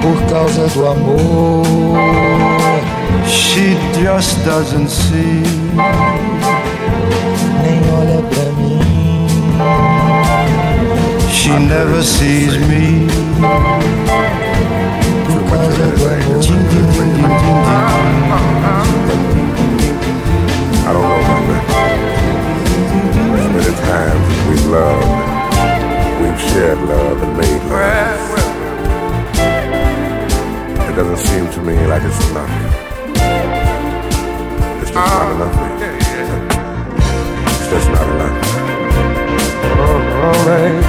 Por causa do amor, She just doesn't see. nem olha pra mim. She never sees me. Por causa do amor, I don't know to me like it's enough. It's just not enough. Ah, it's just not enough. Oh, oh, baby.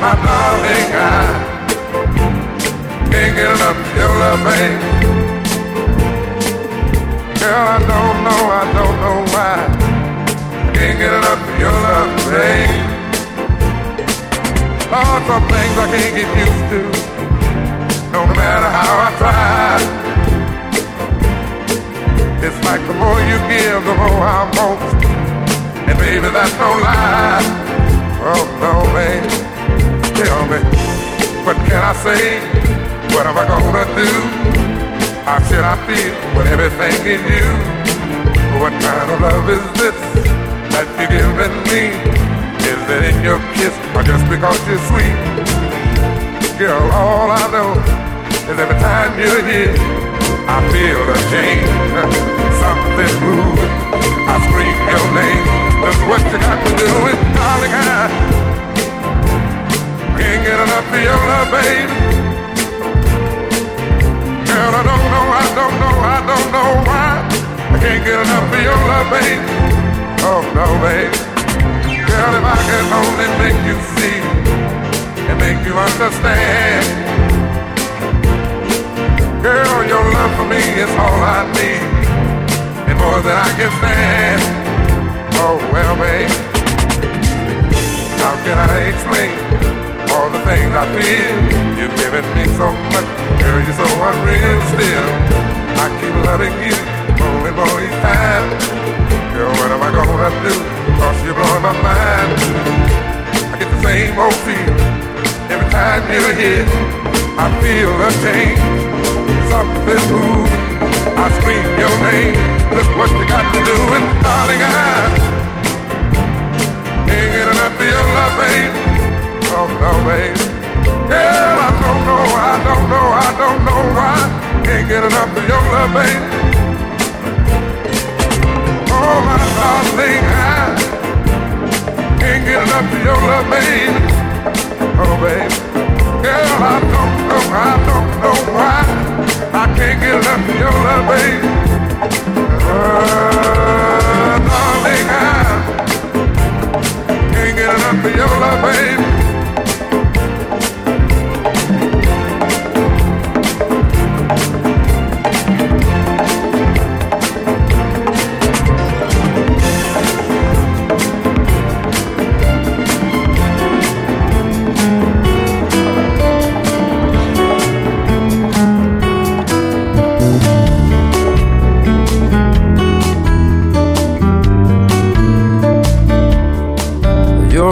My darling, I can't get enough of your love, babe. Girl, I don't know, I don't know why. I can't get enough of your love, babe. Lord, some things I can't get used to. No matter how I try. It's like the more you give, the more I want. And baby, that's no lie. Oh no, babe. Tell me, what can I say? What am I gonna do? How should I feel when everything is you? What kind of love is this that you're giving me? Is it in your kiss or just because you're sweet? Girl, all I know is every time you're here, I feel a change. Something moving. I scream your name. That's what you got to do with darling. I can't get enough of your love, baby. Girl, I don't know, I don't know, I don't know why. I can't get enough of your love, baby. Oh no, baby. Girl, if I could only make you see and make you understand. Girl, your love for me is all I need and more than I can stand. Oh well, babe. How can I explain all the things I feel? You've given me so much, girl, you're so unreal still. I keep loving you and more each time. Girl, what am I gonna do? Cause you're blowing my mind. I get the same old feel every time you're here. I feel a change, something moving. I scream your name. Look what you got to do, and darling, I can't get enough of your love, babe. Oh no, babe. Girl, I don't know, I don't know, I don't know why. Can't get enough of your love, babe. Oh my darling, I can't get enough of your love, babe. Oh, babe. Girl, I don't know, I don't know why. Can't get enough of your love, baby. Uh, darling, I can't get enough of your love, babe.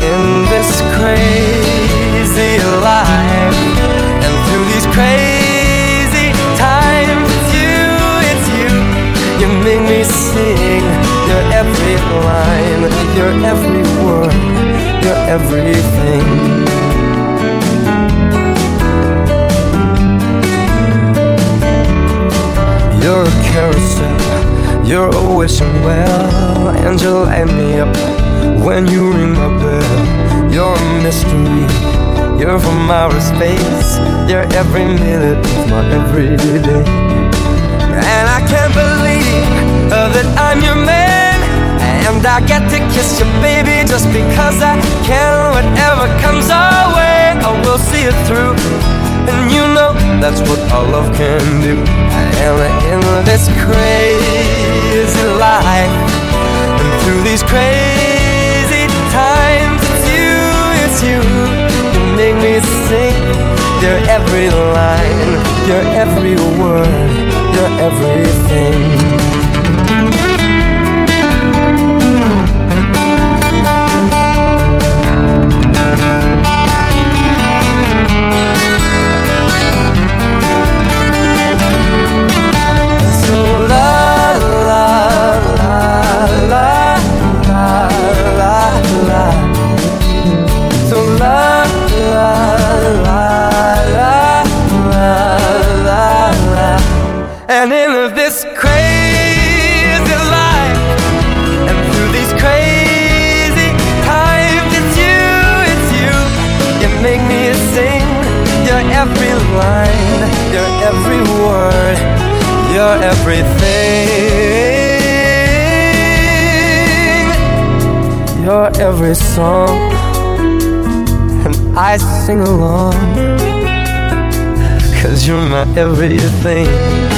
In this crazy life, and through these crazy times, it's you, it's you. You make me sing. Your every line, your every word, your everything. You're a carousel, you're a wishing well, and you light me up when you ring my bell. You're a mystery, you're from outer space, you're every minute of my everyday. And I can't believe uh, that I'm your man, and I get to kiss you, baby, just because I can. Whatever comes our way, I will see it through. And you know that's what our love can do. And in this crazy life, and through these crazy times, it's you, it's you. You make me sing your every line, your every word, your everything. Every song, and I sing along, cause you're my everything.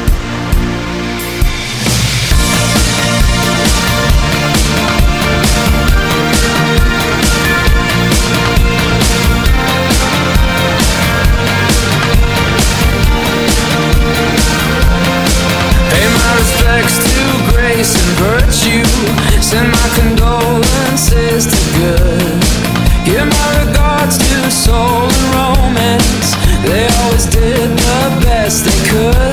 Respects to grace and virtue. Send my condolences to good. Give my regards to soul and romance. They always did the best they could.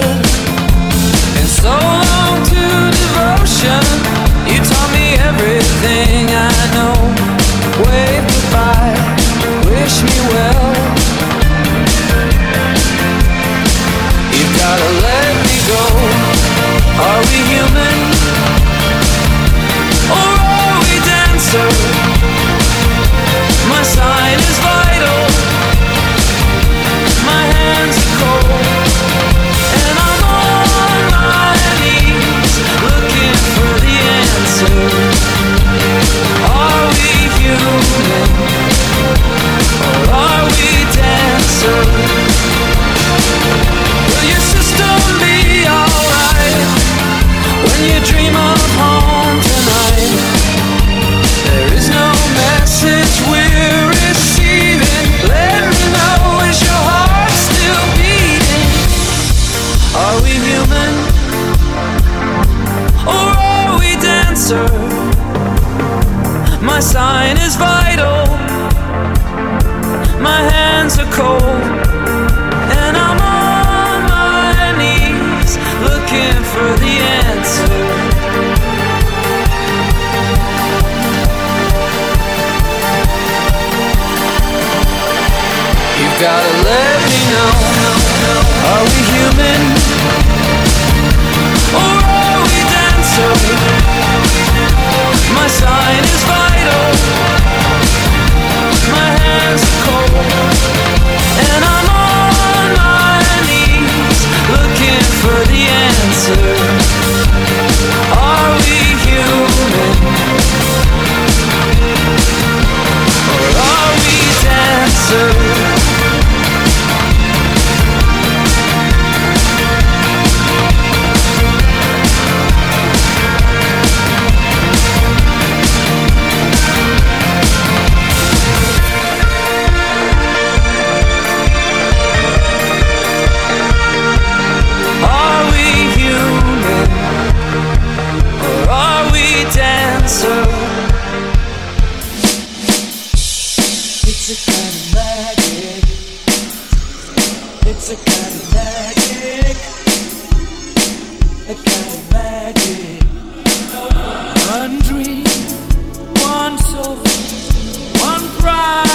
It's a kind magic. Magic. One dream, one soul, one prize,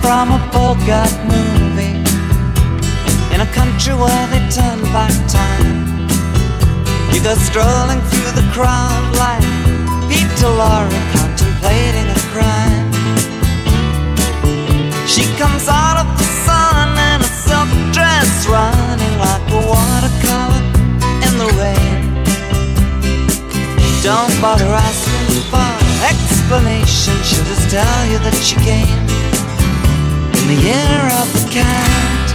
from a Bogart movie in a country where they turn back time. You go strolling through the crowd like Peter Lorre contemplating a crime. She comes out of the sun in a silk dress, running like a watercolor in the rain. Don't bother asking for explanation. She'll just tell you that she came the year of the cat.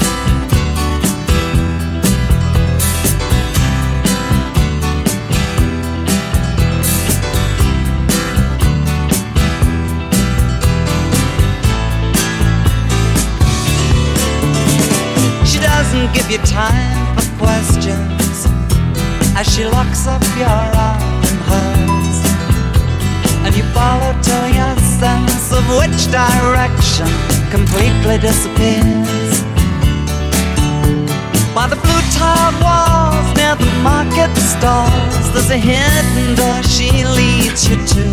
She doesn't give you time for questions as she locks up your arm. And you follow till your sense of which direction completely disappears. By the blue tiled walls near the market stalls, there's a hidden door she leads you to.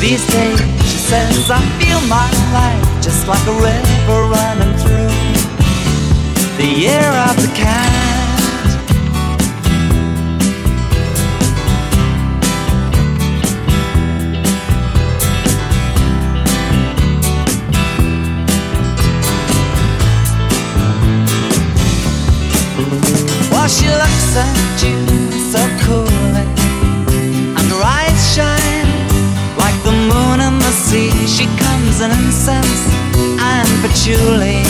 These days, she says, I feel my life just like a river running through the year of the cat. Looks at you so coolly, and her eyes shine like the moon and the sea. She comes in incense and patchouli.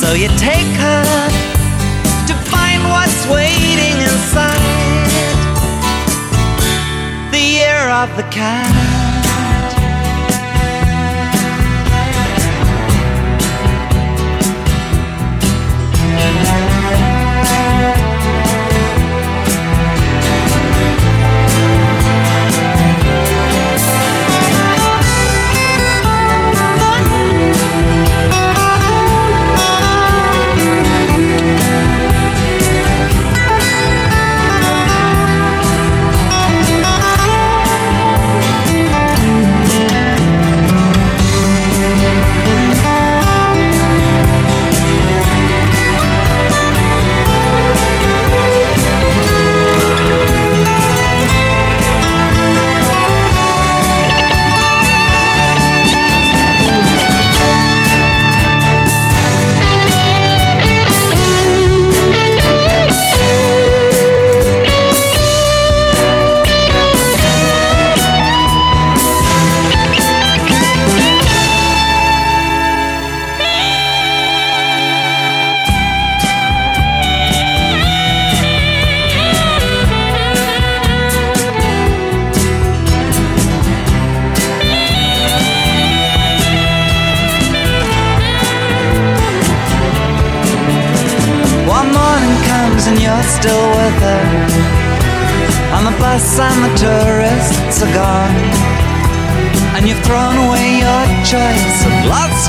So you take her to find what's waiting inside the year of the cat.